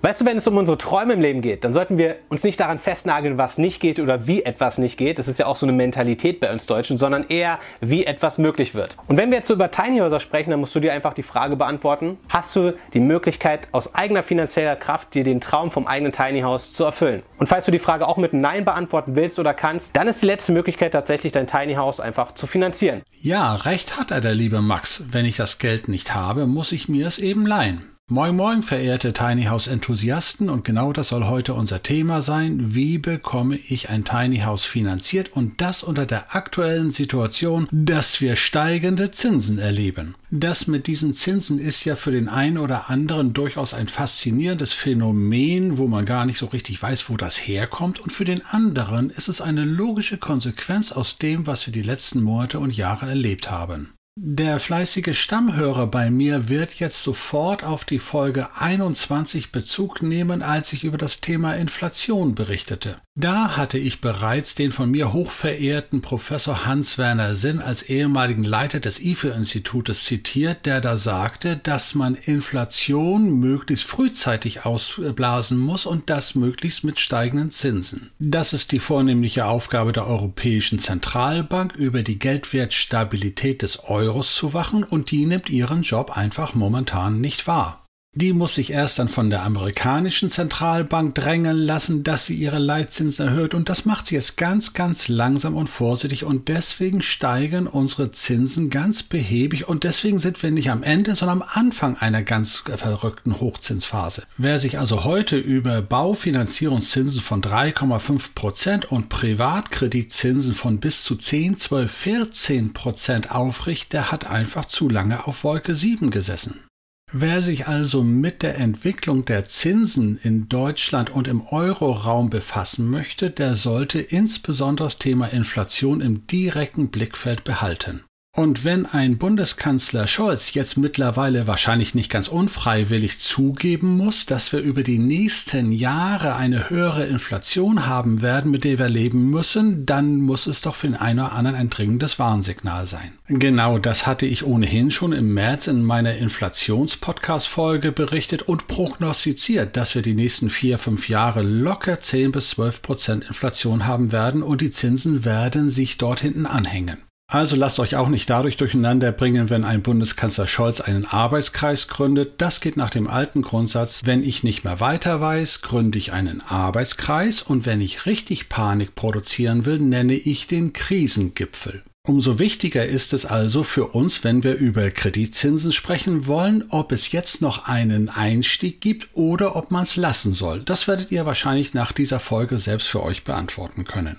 Weißt du, wenn es um unsere Träume im Leben geht, dann sollten wir uns nicht daran festnageln, was nicht geht oder wie etwas nicht geht. Das ist ja auch so eine Mentalität bei uns Deutschen, sondern eher, wie etwas möglich wird. Und wenn wir jetzt so über Tiny Houses sprechen, dann musst du dir einfach die Frage beantworten, hast du die Möglichkeit, aus eigener finanzieller Kraft dir den Traum vom eigenen Tiny House zu erfüllen? Und falls du die Frage auch mit Nein beantworten willst oder kannst, dann ist die letzte Möglichkeit tatsächlich dein Tiny House einfach zu finanzieren. Ja, recht hat er, der liebe Max. Wenn ich das Geld nicht habe, muss ich mir es eben leihen. Moin Moin, verehrte Tiny House Enthusiasten, und genau das soll heute unser Thema sein. Wie bekomme ich ein Tiny House finanziert und das unter der aktuellen Situation, dass wir steigende Zinsen erleben? Das mit diesen Zinsen ist ja für den einen oder anderen durchaus ein faszinierendes Phänomen, wo man gar nicht so richtig weiß, wo das herkommt, und für den anderen ist es eine logische Konsequenz aus dem, was wir die letzten Monate und Jahre erlebt haben. Der fleißige Stammhörer bei mir wird jetzt sofort auf die Folge 21 Bezug nehmen, als ich über das Thema Inflation berichtete. Da hatte ich bereits den von mir hochverehrten Professor Hans-Werner Sinn als ehemaligen Leiter des IFE-Institutes zitiert, der da sagte, dass man Inflation möglichst frühzeitig ausblasen muss und das möglichst mit steigenden Zinsen. Das ist die vornehmliche Aufgabe der Europäischen Zentralbank, über die Geldwertstabilität des Euros zu wachen und die nimmt ihren Job einfach momentan nicht wahr. Die muss sich erst dann von der amerikanischen Zentralbank drängeln lassen, dass sie ihre Leitzinsen erhöht und das macht sie jetzt ganz, ganz langsam und vorsichtig und deswegen steigen unsere Zinsen ganz behäbig und deswegen sind wir nicht am Ende, sondern am Anfang einer ganz verrückten Hochzinsphase. Wer sich also heute über Baufinanzierungszinsen von 3,5 Prozent und Privatkreditzinsen von bis zu 10, 12, 14 Prozent aufricht, der hat einfach zu lange auf Wolke 7 gesessen. Wer sich also mit der Entwicklung der Zinsen in Deutschland und im Euroraum befassen möchte, der sollte insbesondere das Thema Inflation im direkten Blickfeld behalten. Und wenn ein Bundeskanzler Scholz jetzt mittlerweile wahrscheinlich nicht ganz unfreiwillig zugeben muss, dass wir über die nächsten Jahre eine höhere Inflation haben werden, mit der wir leben müssen, dann muss es doch für den einen oder anderen ein dringendes Warnsignal sein. Genau das hatte ich ohnehin schon im März in meiner Inflations-Podcast-Folge berichtet und prognostiziert, dass wir die nächsten vier, fünf Jahre locker 10 bis 12 Prozent Inflation haben werden und die Zinsen werden sich dort hinten anhängen. Also lasst euch auch nicht dadurch durcheinander bringen, wenn ein Bundeskanzler Scholz einen Arbeitskreis gründet. Das geht nach dem alten Grundsatz, wenn ich nicht mehr weiter weiß, gründe ich einen Arbeitskreis und wenn ich richtig Panik produzieren will, nenne ich den Krisengipfel. Umso wichtiger ist es also für uns, wenn wir über Kreditzinsen sprechen wollen, ob es jetzt noch einen Einstieg gibt oder ob man es lassen soll. Das werdet ihr wahrscheinlich nach dieser Folge selbst für euch beantworten können.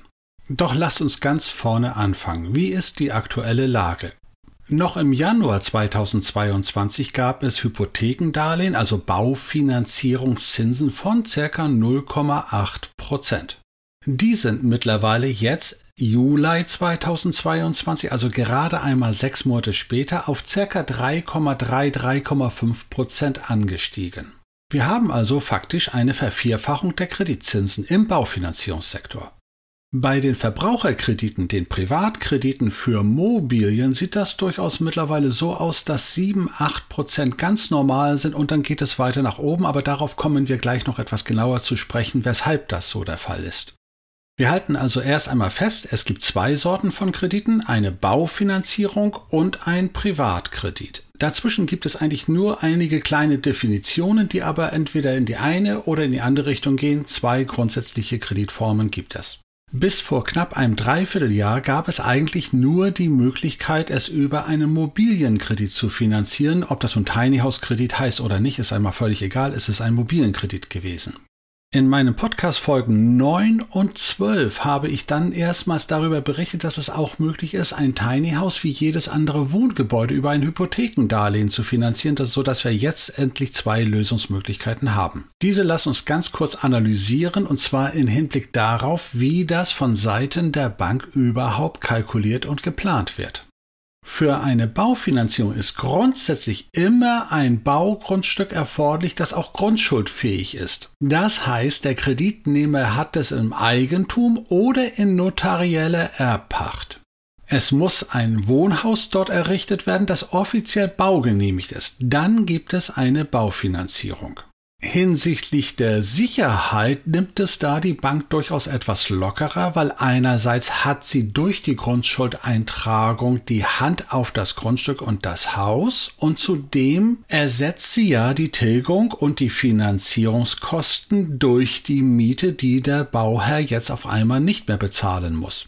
Doch lasst uns ganz vorne anfangen. Wie ist die aktuelle Lage? Noch im Januar 2022 gab es Hypothekendarlehen, also Baufinanzierungszinsen von ca. 0,8 Prozent. Die sind mittlerweile jetzt Juli 2022, also gerade einmal sechs Monate später, auf ca. 3,3, 3,5 Prozent angestiegen. Wir haben also faktisch eine Vervierfachung der Kreditzinsen im Baufinanzierungssektor. Bei den Verbraucherkrediten, den Privatkrediten für Mobilien, sieht das durchaus mittlerweile so aus, dass 7, 8 Prozent ganz normal sind und dann geht es weiter nach oben, aber darauf kommen wir gleich noch etwas genauer zu sprechen, weshalb das so der Fall ist. Wir halten also erst einmal fest, es gibt zwei Sorten von Krediten, eine Baufinanzierung und ein Privatkredit. Dazwischen gibt es eigentlich nur einige kleine Definitionen, die aber entweder in die eine oder in die andere Richtung gehen. Zwei grundsätzliche Kreditformen gibt es. Bis vor knapp einem Dreivierteljahr gab es eigentlich nur die Möglichkeit, es über einen Mobilienkredit zu finanzieren. Ob das ein Tiny House Kredit heißt oder nicht, ist einmal völlig egal, es ist ein Mobilienkredit gewesen. In meinen Podcast-Folgen 9 und 12 habe ich dann erstmals darüber berichtet, dass es auch möglich ist, ein Tiny House wie jedes andere Wohngebäude über ein Hypothekendarlehen zu finanzieren, sodass wir jetzt endlich zwei Lösungsmöglichkeiten haben. Diese lassen uns ganz kurz analysieren und zwar in Hinblick darauf, wie das von Seiten der Bank überhaupt kalkuliert und geplant wird. Für eine Baufinanzierung ist grundsätzlich immer ein Baugrundstück erforderlich, das auch grundschuldfähig ist. Das heißt, der Kreditnehmer hat es im Eigentum oder in notarieller Erbpacht. Es muss ein Wohnhaus dort errichtet werden, das offiziell baugenehmigt ist. Dann gibt es eine Baufinanzierung. Hinsichtlich der Sicherheit nimmt es da die Bank durchaus etwas lockerer, weil einerseits hat sie durch die Grundschuldeintragung die Hand auf das Grundstück und das Haus und zudem ersetzt sie ja die Tilgung und die Finanzierungskosten durch die Miete, die der Bauherr jetzt auf einmal nicht mehr bezahlen muss.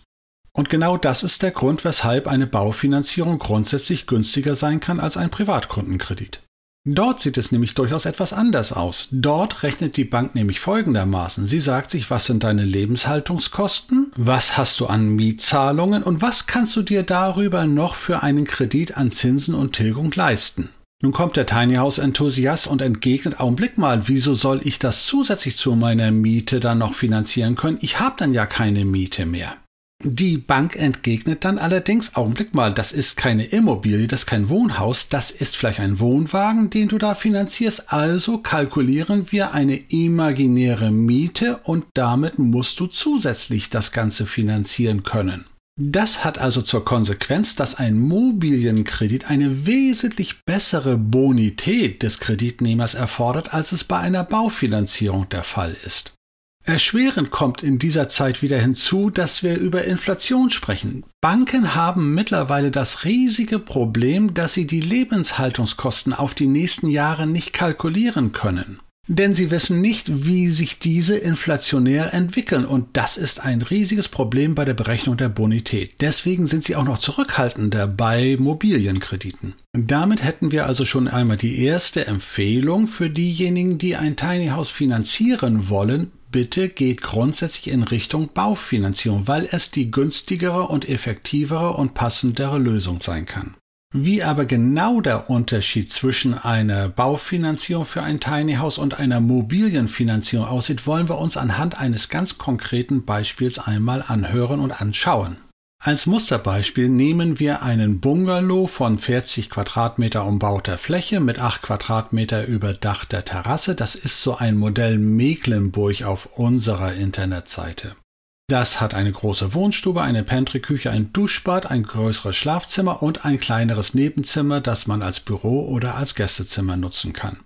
Und genau das ist der Grund, weshalb eine Baufinanzierung grundsätzlich günstiger sein kann als ein Privatkundenkredit. Dort sieht es nämlich durchaus etwas anders aus. Dort rechnet die Bank nämlich folgendermaßen. Sie sagt sich, was sind deine Lebenshaltungskosten, was hast du an Mietzahlungen und was kannst du dir darüber noch für einen Kredit an Zinsen und Tilgung leisten. Nun kommt der Tiny House Enthusiast und entgegnet, Augenblick mal, wieso soll ich das zusätzlich zu meiner Miete dann noch finanzieren können? Ich habe dann ja keine Miete mehr. Die Bank entgegnet dann allerdings, Augenblick mal, das ist keine Immobilie, das ist kein Wohnhaus, das ist vielleicht ein Wohnwagen, den du da finanzierst, also kalkulieren wir eine imaginäre Miete und damit musst du zusätzlich das Ganze finanzieren können. Das hat also zur Konsequenz, dass ein Mobilienkredit eine wesentlich bessere Bonität des Kreditnehmers erfordert, als es bei einer Baufinanzierung der Fall ist. Erschwerend kommt in dieser Zeit wieder hinzu, dass wir über Inflation sprechen. Banken haben mittlerweile das riesige Problem, dass sie die Lebenshaltungskosten auf die nächsten Jahre nicht kalkulieren können. Denn sie wissen nicht, wie sich diese inflationär entwickeln und das ist ein riesiges Problem bei der Berechnung der Bonität. Deswegen sind sie auch noch zurückhaltender bei Mobilienkrediten. Damit hätten wir also schon einmal die erste Empfehlung für diejenigen, die ein Tiny House finanzieren wollen, bitte geht grundsätzlich in Richtung Baufinanzierung, weil es die günstigere und effektivere und passendere Lösung sein kann. Wie aber genau der Unterschied zwischen einer Baufinanzierung für ein Tiny House und einer Mobilienfinanzierung aussieht, wollen wir uns anhand eines ganz konkreten Beispiels einmal anhören und anschauen. Als Musterbeispiel nehmen wir einen Bungalow von 40 Quadratmeter umbauter Fläche mit 8 Quadratmeter überdachter Terrasse. Das ist so ein Modell Mecklenburg auf unserer Internetseite. Das hat eine große Wohnstube, eine Pantry-Küche, ein Duschbad, ein größeres Schlafzimmer und ein kleineres Nebenzimmer, das man als Büro oder als Gästezimmer nutzen kann.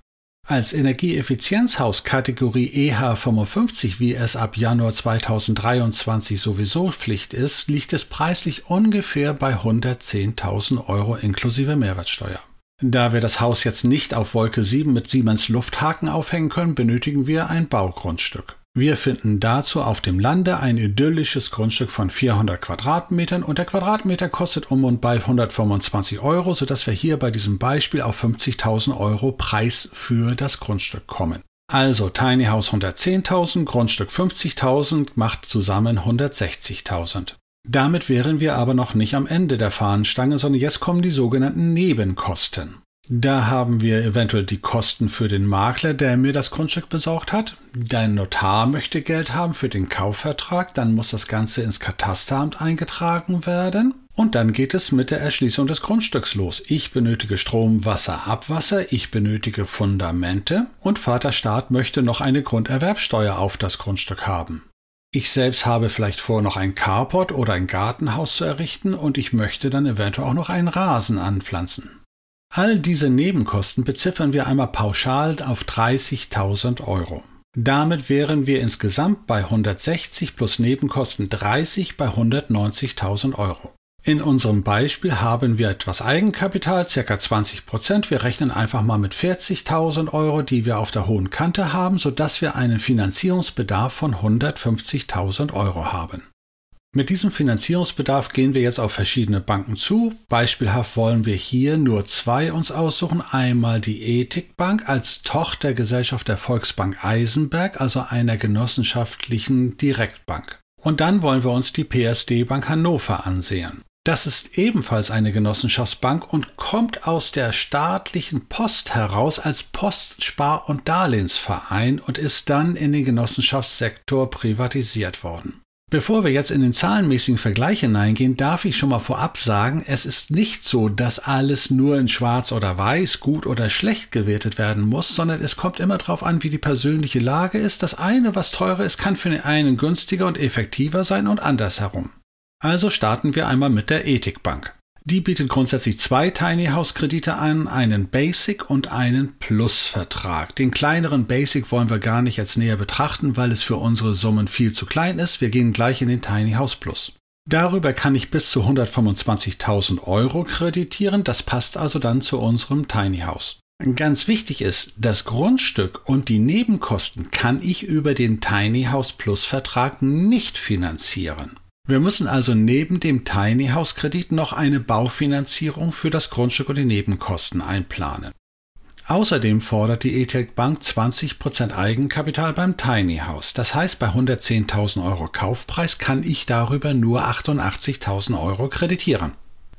Als Energieeffizienzhaus Kategorie EH55, wie es ab Januar 2023 sowieso Pflicht ist, liegt es preislich ungefähr bei 110.000 Euro inklusive Mehrwertsteuer. Da wir das Haus jetzt nicht auf Wolke 7 mit Siemens Lufthaken aufhängen können, benötigen wir ein Baugrundstück. Wir finden dazu auf dem Lande ein idyllisches Grundstück von 400 Quadratmetern und der Quadratmeter kostet um und bei 125 Euro, sodass wir hier bei diesem Beispiel auf 50.000 Euro Preis für das Grundstück kommen. Also Tiny House 110.000, Grundstück 50.000 macht zusammen 160.000. Damit wären wir aber noch nicht am Ende der Fahnenstange, sondern jetzt kommen die sogenannten Nebenkosten. Da haben wir eventuell die Kosten für den Makler, der mir das Grundstück besorgt hat. Dein Notar möchte Geld haben für den Kaufvertrag, dann muss das Ganze ins Katasteramt eingetragen werden. Und dann geht es mit der Erschließung des Grundstücks los. Ich benötige Strom, Wasser, Abwasser, ich benötige Fundamente und Vaterstaat möchte noch eine Grunderwerbsteuer auf das Grundstück haben. Ich selbst habe vielleicht vor, noch ein Carport oder ein Gartenhaus zu errichten und ich möchte dann eventuell auch noch einen Rasen anpflanzen. All diese Nebenkosten beziffern wir einmal pauschal auf 30.000 Euro. Damit wären wir insgesamt bei 160 plus Nebenkosten 30 bei 190.000 Euro. In unserem Beispiel haben wir etwas Eigenkapital, ca. 20 Prozent. Wir rechnen einfach mal mit 40.000 Euro, die wir auf der hohen Kante haben, sodass wir einen Finanzierungsbedarf von 150.000 Euro haben. Mit diesem Finanzierungsbedarf gehen wir jetzt auf verschiedene Banken zu. Beispielhaft wollen wir hier nur zwei uns aussuchen. Einmal die Ethikbank als Tochtergesellschaft der Volksbank Eisenberg, also einer genossenschaftlichen Direktbank. Und dann wollen wir uns die PSD Bank Hannover ansehen. Das ist ebenfalls eine Genossenschaftsbank und kommt aus der staatlichen Post heraus als Post, Spar- und Darlehensverein und ist dann in den Genossenschaftssektor privatisiert worden. Bevor wir jetzt in den zahlenmäßigen Vergleich hineingehen, darf ich schon mal vorab sagen, es ist nicht so, dass alles nur in schwarz oder weiß, gut oder schlecht gewertet werden muss, sondern es kommt immer darauf an, wie die persönliche Lage ist. Das eine, was teurer ist, kann für den einen günstiger und effektiver sein und andersherum. Also starten wir einmal mit der Ethikbank. Die bietet grundsätzlich zwei Tiny House Kredite an, einen Basic und einen Plus-Vertrag. Den kleineren Basic wollen wir gar nicht jetzt näher betrachten, weil es für unsere Summen viel zu klein ist. Wir gehen gleich in den Tiny House Plus. Darüber kann ich bis zu 125.000 Euro kreditieren. Das passt also dann zu unserem Tiny House. Ganz wichtig ist, das Grundstück und die Nebenkosten kann ich über den Tiny House Plus Vertrag nicht finanzieren. Wir müssen also neben dem Tiny House Kredit noch eine Baufinanzierung für das Grundstück und die Nebenkosten einplanen. Außerdem fordert die ETEC Bank 20% Eigenkapital beim Tiny House. Das heißt, bei 110.000 Euro Kaufpreis kann ich darüber nur 88.000 Euro kreditieren.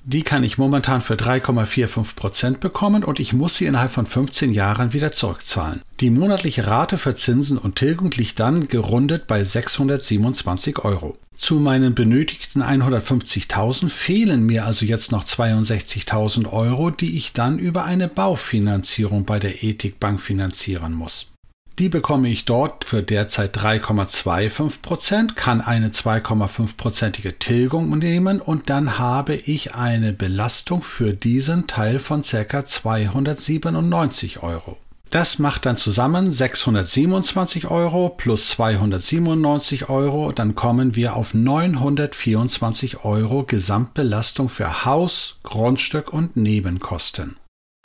Die kann ich momentan für 3,45% bekommen und ich muss sie innerhalb von 15 Jahren wieder zurückzahlen. Die monatliche Rate für Zinsen und Tilgung liegt dann gerundet bei 627 Euro. Zu meinen benötigten 150.000 fehlen mir also jetzt noch 62.000 Euro, die ich dann über eine Baufinanzierung bei der Ethikbank finanzieren muss. Die bekomme ich dort für derzeit 3,25 Prozent, kann eine 2,5-prozentige Tilgung nehmen und dann habe ich eine Belastung für diesen Teil von ca. 297 Euro. Das macht dann zusammen 627 Euro plus 297 Euro, dann kommen wir auf 924 Euro Gesamtbelastung für Haus, Grundstück und Nebenkosten.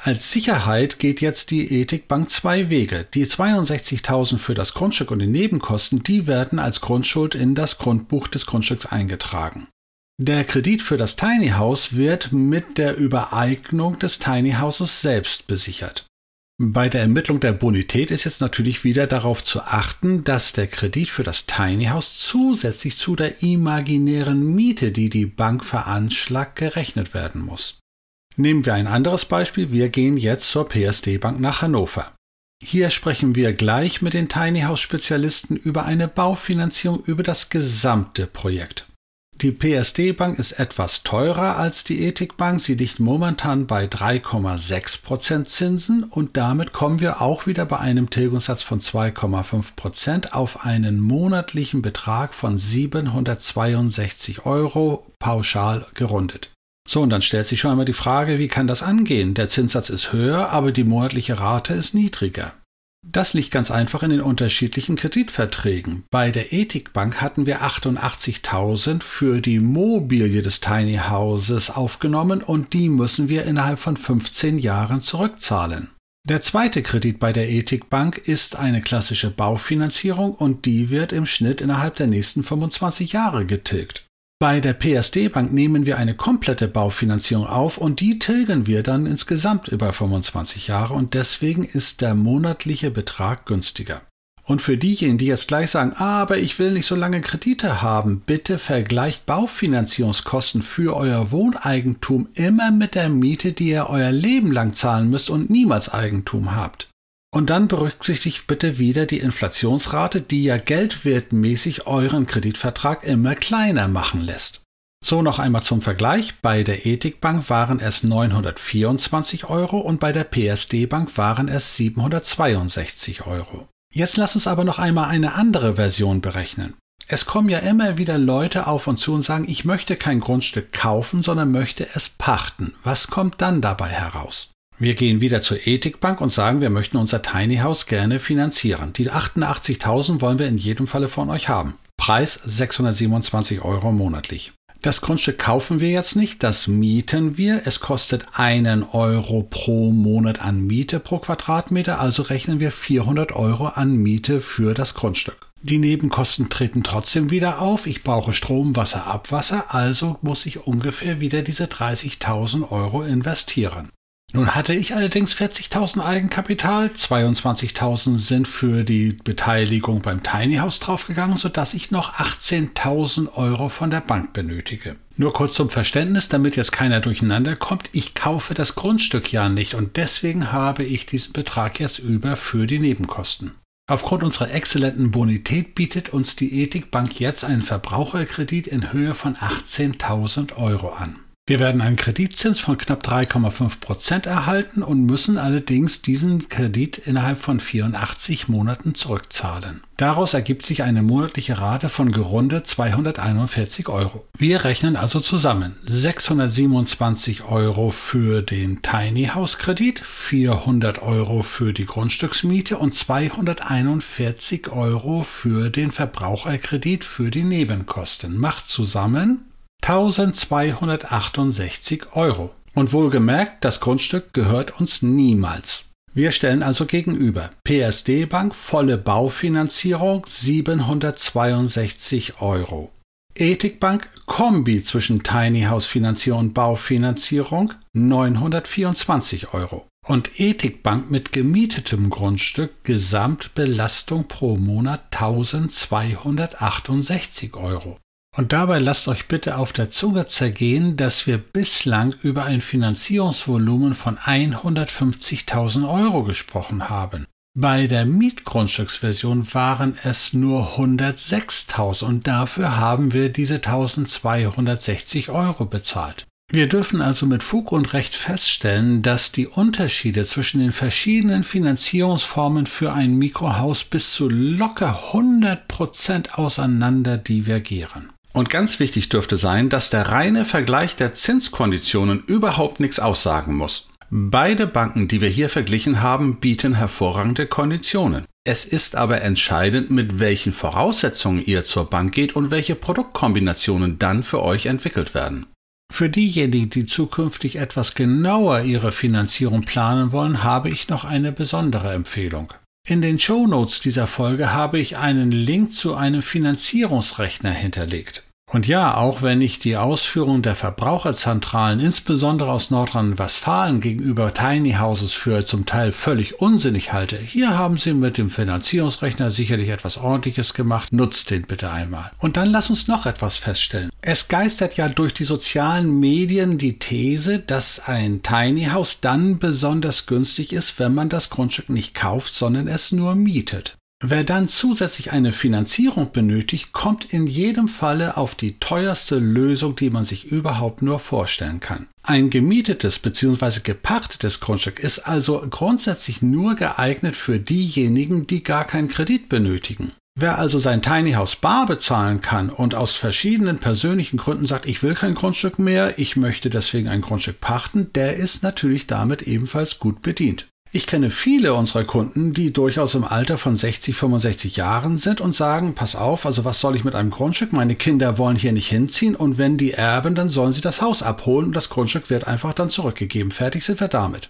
Als Sicherheit geht jetzt die Ethikbank zwei Wege. Die 62.000 für das Grundstück und die Nebenkosten, die werden als Grundschuld in das Grundbuch des Grundstücks eingetragen. Der Kredit für das Tiny House wird mit der Übereignung des Tiny Houses selbst besichert. Bei der Ermittlung der Bonität ist jetzt natürlich wieder darauf zu achten, dass der Kredit für das Tiny House zusätzlich zu der imaginären Miete, die die Bank veranschlagt, gerechnet werden muss. Nehmen wir ein anderes Beispiel. Wir gehen jetzt zur PSD Bank nach Hannover. Hier sprechen wir gleich mit den Tiny House Spezialisten über eine Baufinanzierung über das gesamte Projekt. Die PSD-Bank ist etwas teurer als die Ethikbank. Sie liegt momentan bei 3,6% Zinsen und damit kommen wir auch wieder bei einem Tilgungssatz von 2,5% auf einen monatlichen Betrag von 762 Euro pauschal gerundet. So, und dann stellt sich schon einmal die Frage, wie kann das angehen? Der Zinssatz ist höher, aber die monatliche Rate ist niedriger. Das liegt ganz einfach in den unterschiedlichen Kreditverträgen. Bei der Ethikbank hatten wir 88.000 für die Mobilie des Tiny Houses aufgenommen und die müssen wir innerhalb von 15 Jahren zurückzahlen. Der zweite Kredit bei der Ethikbank ist eine klassische Baufinanzierung und die wird im Schnitt innerhalb der nächsten 25 Jahre getilgt. Bei der PSD Bank nehmen wir eine komplette Baufinanzierung auf und die tilgen wir dann insgesamt über 25 Jahre und deswegen ist der monatliche Betrag günstiger. Und für diejenigen, die jetzt gleich sagen, aber ich will nicht so lange Kredite haben, bitte vergleicht Baufinanzierungskosten für euer Wohneigentum immer mit der Miete, die ihr euer Leben lang zahlen müsst und niemals Eigentum habt. Und dann berücksichtigt bitte wieder die Inflationsrate, die ja geldwertmäßig euren Kreditvertrag immer kleiner machen lässt. So noch einmal zum Vergleich. Bei der Ethikbank waren es 924 Euro und bei der PSD Bank waren es 762 Euro. Jetzt lass uns aber noch einmal eine andere Version berechnen. Es kommen ja immer wieder Leute auf uns zu und sagen, ich möchte kein Grundstück kaufen, sondern möchte es pachten. Was kommt dann dabei heraus? Wir gehen wieder zur Ethikbank und sagen, wir möchten unser Tiny House gerne finanzieren. Die 88.000 wollen wir in jedem Falle von euch haben. Preis 627 Euro monatlich. Das Grundstück kaufen wir jetzt nicht, das mieten wir. Es kostet einen Euro pro Monat an Miete pro Quadratmeter, also rechnen wir 400 Euro an Miete für das Grundstück. Die Nebenkosten treten trotzdem wieder auf. Ich brauche Strom, Wasser, Abwasser, also muss ich ungefähr wieder diese 30.000 Euro investieren. Nun hatte ich allerdings 40.000 Eigenkapital, 22.000 sind für die Beteiligung beim Tiny House draufgegangen, sodass ich noch 18.000 Euro von der Bank benötige. Nur kurz zum Verständnis, damit jetzt keiner durcheinander kommt, ich kaufe das Grundstück ja nicht und deswegen habe ich diesen Betrag jetzt über für die Nebenkosten. Aufgrund unserer exzellenten Bonität bietet uns die Ethikbank jetzt einen Verbraucherkredit in Höhe von 18.000 Euro an. Wir werden einen Kreditzins von knapp 3,5 Prozent erhalten und müssen allerdings diesen Kredit innerhalb von 84 Monaten zurückzahlen. Daraus ergibt sich eine monatliche Rate von gerundet 241 Euro. Wir rechnen also zusammen 627 Euro für den Tiny House Kredit, 400 Euro für die Grundstücksmiete und 241 Euro für den Verbraucherkredit für die Nebenkosten. Macht zusammen 1268 Euro. Und wohlgemerkt, das Grundstück gehört uns niemals. Wir stellen also gegenüber PSD Bank volle Baufinanzierung 762 Euro. Ethikbank Kombi zwischen Tiny House Finanzierung und Baufinanzierung 924 Euro. Und Ethikbank mit gemietetem Grundstück Gesamtbelastung pro Monat 1268 Euro. Und dabei lasst euch bitte auf der Zunge zergehen, dass wir bislang über ein Finanzierungsvolumen von 150.000 Euro gesprochen haben. Bei der Mietgrundstücksversion waren es nur 106.000 und dafür haben wir diese 1260 Euro bezahlt. Wir dürfen also mit Fug und Recht feststellen, dass die Unterschiede zwischen den verschiedenen Finanzierungsformen für ein Mikrohaus bis zu locker 100% auseinander divergieren. Und ganz wichtig dürfte sein, dass der reine Vergleich der Zinskonditionen überhaupt nichts aussagen muss. Beide Banken, die wir hier verglichen haben, bieten hervorragende Konditionen. Es ist aber entscheidend, mit welchen Voraussetzungen ihr zur Bank geht und welche Produktkombinationen dann für euch entwickelt werden. Für diejenigen, die zukünftig etwas genauer ihre Finanzierung planen wollen, habe ich noch eine besondere Empfehlung. In den Show Notes dieser Folge habe ich einen Link zu einem Finanzierungsrechner hinterlegt. Und ja, auch wenn ich die Ausführung der Verbraucherzentralen, insbesondere aus Nordrhein-Westfalen gegenüber Tiny Houses für zum Teil völlig unsinnig halte, hier haben sie mit dem Finanzierungsrechner sicherlich etwas ordentliches gemacht. Nutzt den bitte einmal. Und dann lass uns noch etwas feststellen. Es geistert ja durch die sozialen Medien die These, dass ein Tiny House dann besonders günstig ist, wenn man das Grundstück nicht kauft, sondern es nur mietet. Wer dann zusätzlich eine Finanzierung benötigt, kommt in jedem Falle auf die teuerste Lösung, die man sich überhaupt nur vorstellen kann. Ein gemietetes bzw. gepachtetes Grundstück ist also grundsätzlich nur geeignet für diejenigen, die gar keinen Kredit benötigen. Wer also sein Tiny House bar bezahlen kann und aus verschiedenen persönlichen Gründen sagt, ich will kein Grundstück mehr, ich möchte deswegen ein Grundstück pachten, der ist natürlich damit ebenfalls gut bedient. Ich kenne viele unserer Kunden, die durchaus im Alter von 60, 65 Jahren sind und sagen, pass auf, also was soll ich mit einem Grundstück? Meine Kinder wollen hier nicht hinziehen und wenn die erben, dann sollen sie das Haus abholen und das Grundstück wird einfach dann zurückgegeben. Fertig sind wir damit.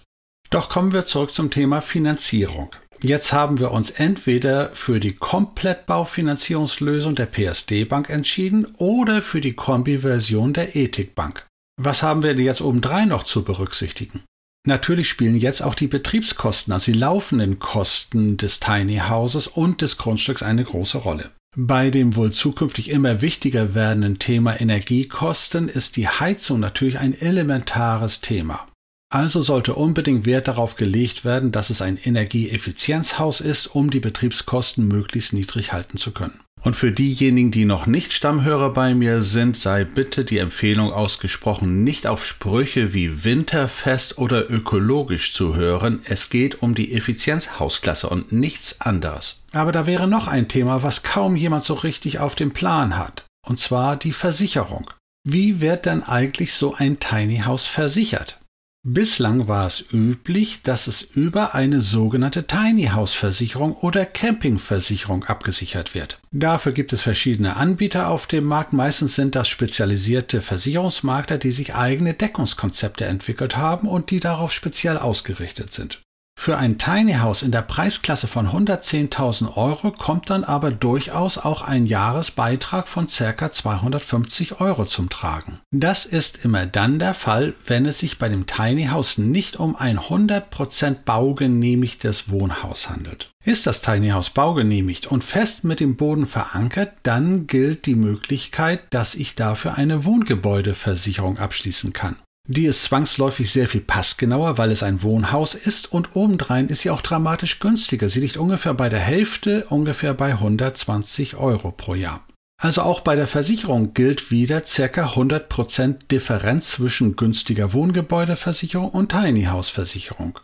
Doch kommen wir zurück zum Thema Finanzierung. Jetzt haben wir uns entweder für die Komplettbaufinanzierungslösung der PSD Bank entschieden oder für die Kombi-Version der Ethik Bank. Was haben wir jetzt obendrein noch zu berücksichtigen? Natürlich spielen jetzt auch die Betriebskosten, also die laufenden Kosten des Tiny Houses und des Grundstücks eine große Rolle. Bei dem wohl zukünftig immer wichtiger werdenden Thema Energiekosten ist die Heizung natürlich ein elementares Thema. Also sollte unbedingt Wert darauf gelegt werden, dass es ein Energieeffizienzhaus ist, um die Betriebskosten möglichst niedrig halten zu können. Und für diejenigen, die noch nicht Stammhörer bei mir sind, sei bitte die Empfehlung ausgesprochen, nicht auf Sprüche wie winterfest oder ökologisch zu hören. Es geht um die Effizienzhausklasse und nichts anderes. Aber da wäre noch ein Thema, was kaum jemand so richtig auf dem Plan hat. Und zwar die Versicherung. Wie wird denn eigentlich so ein Tiny House versichert? Bislang war es üblich, dass es über eine sogenannte Tiny House Versicherung oder Campingversicherung abgesichert wird. Dafür gibt es verschiedene Anbieter auf dem Markt. Meistens sind das spezialisierte Versicherungsmakler, die sich eigene Deckungskonzepte entwickelt haben und die darauf speziell ausgerichtet sind. Für ein Tiny House in der Preisklasse von 110.000 Euro kommt dann aber durchaus auch ein Jahresbeitrag von ca. 250 Euro zum Tragen. Das ist immer dann der Fall, wenn es sich bei dem Tiny House nicht um ein 100% baugenehmigtes Wohnhaus handelt. Ist das Tiny House baugenehmigt und fest mit dem Boden verankert, dann gilt die Möglichkeit, dass ich dafür eine Wohngebäudeversicherung abschließen kann. Die ist zwangsläufig sehr viel passgenauer, weil es ein Wohnhaus ist und obendrein ist sie auch dramatisch günstiger. Sie liegt ungefähr bei der Hälfte, ungefähr bei 120 Euro pro Jahr. Also auch bei der Versicherung gilt wieder ca. 100% Differenz zwischen günstiger Wohngebäudeversicherung und Tiny House Versicherung.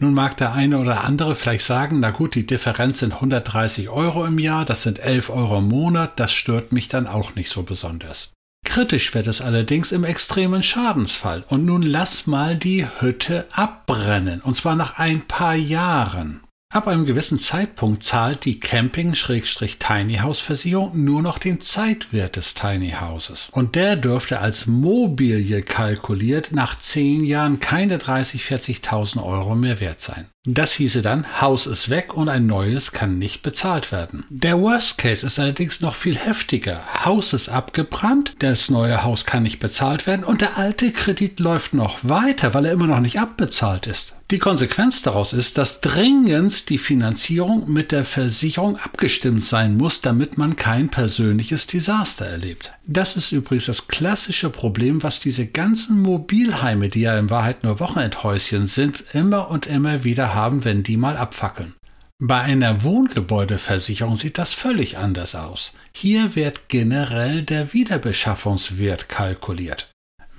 Nun mag der eine oder andere vielleicht sagen, na gut, die Differenz sind 130 Euro im Jahr, das sind 11 Euro im Monat, das stört mich dann auch nicht so besonders. Kritisch wird es allerdings im extremen Schadensfall. Und nun lass mal die Hütte abbrennen, und zwar nach ein paar Jahren. Ab einem gewissen Zeitpunkt zahlt die Camping-Tiny House Versicherung nur noch den Zeitwert des Tiny Houses. Und der dürfte als Mobilie kalkuliert nach zehn Jahren keine 30, 40.000 Euro mehr wert sein. Das hieße dann, Haus ist weg und ein neues kann nicht bezahlt werden. Der Worst Case ist allerdings noch viel heftiger. Haus ist abgebrannt, das neue Haus kann nicht bezahlt werden und der alte Kredit läuft noch weiter, weil er immer noch nicht abbezahlt ist. Die Konsequenz daraus ist, dass dringendst die Finanzierung mit der Versicherung abgestimmt sein muss, damit man kein persönliches Desaster erlebt. Das ist übrigens das klassische Problem, was diese ganzen Mobilheime, die ja in Wahrheit nur Wochenendhäuschen sind, immer und immer wieder haben, wenn die mal abfackeln. Bei einer Wohngebäudeversicherung sieht das völlig anders aus. Hier wird generell der Wiederbeschaffungswert kalkuliert.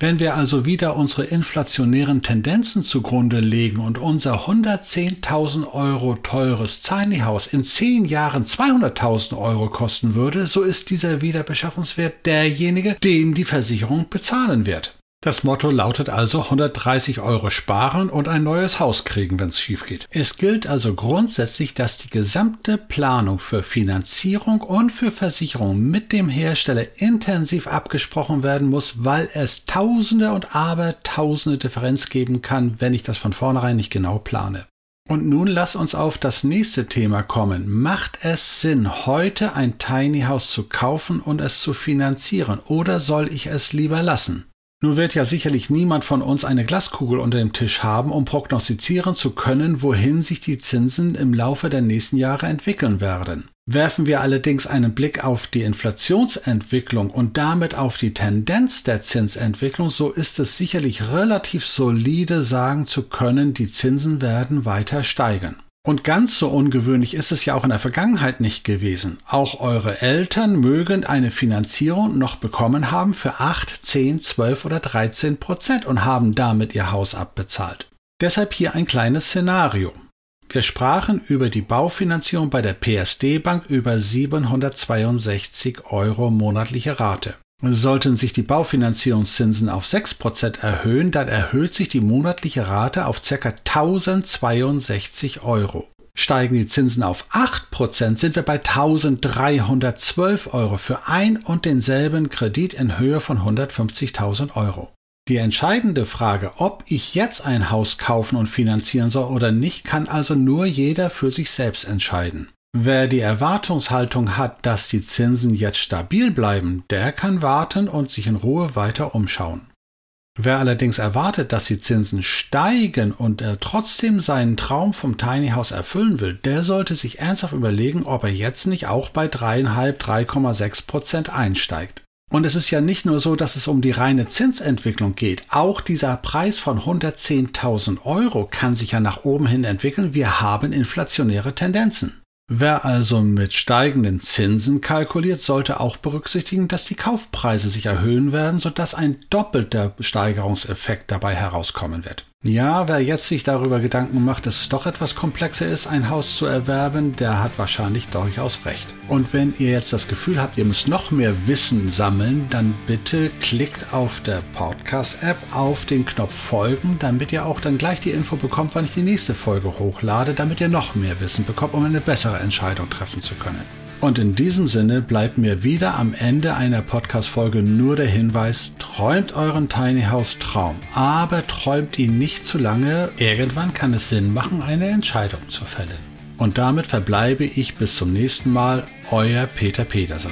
Wenn wir also wieder unsere inflationären Tendenzen zugrunde legen und unser 110.000 Euro teures Tiny House in 10 Jahren 200.000 Euro kosten würde, so ist dieser Wiederbeschaffungswert derjenige, den die Versicherung bezahlen wird. Das Motto lautet also 130 Euro sparen und ein neues Haus kriegen, wenn es schief geht. Es gilt also grundsätzlich, dass die gesamte Planung für Finanzierung und für Versicherung mit dem Hersteller intensiv abgesprochen werden muss, weil es Tausende und Abertausende Differenz geben kann, wenn ich das von vornherein nicht genau plane. Und nun lass uns auf das nächste Thema kommen. Macht es Sinn, heute ein Tiny House zu kaufen und es zu finanzieren oder soll ich es lieber lassen? Nur wird ja sicherlich niemand von uns eine Glaskugel unter dem Tisch haben, um prognostizieren zu können, wohin sich die Zinsen im Laufe der nächsten Jahre entwickeln werden. Werfen wir allerdings einen Blick auf die Inflationsentwicklung und damit auf die Tendenz der Zinsentwicklung, so ist es sicherlich relativ solide sagen zu können, die Zinsen werden weiter steigen. Und ganz so ungewöhnlich ist es ja auch in der Vergangenheit nicht gewesen. Auch eure Eltern mögen eine Finanzierung noch bekommen haben für 8, 10, 12 oder 13 Prozent und haben damit ihr Haus abbezahlt. Deshalb hier ein kleines Szenario. Wir sprachen über die Baufinanzierung bei der PSD Bank über 762 Euro monatliche Rate. Sollten sich die Baufinanzierungszinsen auf 6% erhöhen, dann erhöht sich die monatliche Rate auf ca. 1062 Euro. Steigen die Zinsen auf 8%, sind wir bei 1312 Euro für ein und denselben Kredit in Höhe von 150.000 Euro. Die entscheidende Frage, ob ich jetzt ein Haus kaufen und finanzieren soll oder nicht, kann also nur jeder für sich selbst entscheiden. Wer die Erwartungshaltung hat, dass die Zinsen jetzt stabil bleiben, der kann warten und sich in Ruhe weiter umschauen. Wer allerdings erwartet, dass die Zinsen steigen und er trotzdem seinen Traum vom Tiny House erfüllen will, der sollte sich ernsthaft überlegen, ob er jetzt nicht auch bei 3,5, 3,6 Prozent einsteigt. Und es ist ja nicht nur so, dass es um die reine Zinsentwicklung geht. Auch dieser Preis von 110.000 Euro kann sich ja nach oben hin entwickeln. Wir haben inflationäre Tendenzen. Wer also mit steigenden Zinsen kalkuliert, sollte auch berücksichtigen, dass die Kaufpreise sich erhöhen werden, sodass ein doppelter Steigerungseffekt dabei herauskommen wird. Ja, wer jetzt sich darüber Gedanken macht, dass es doch etwas komplexer ist, ein Haus zu erwerben, der hat wahrscheinlich durchaus recht. Und wenn ihr jetzt das Gefühl habt, ihr müsst noch mehr Wissen sammeln, dann bitte klickt auf der Podcast-App auf den Knopf Folgen, damit ihr auch dann gleich die Info bekommt, wann ich die nächste Folge hochlade, damit ihr noch mehr Wissen bekommt, um eine bessere Entscheidung treffen zu können. Und in diesem Sinne bleibt mir wieder am Ende einer Podcast-Folge nur der Hinweis, träumt euren Tiny House Traum, aber träumt ihn nicht zu lange. Irgendwann kann es Sinn machen, eine Entscheidung zu fällen. Und damit verbleibe ich bis zum nächsten Mal, euer Peter Petersen.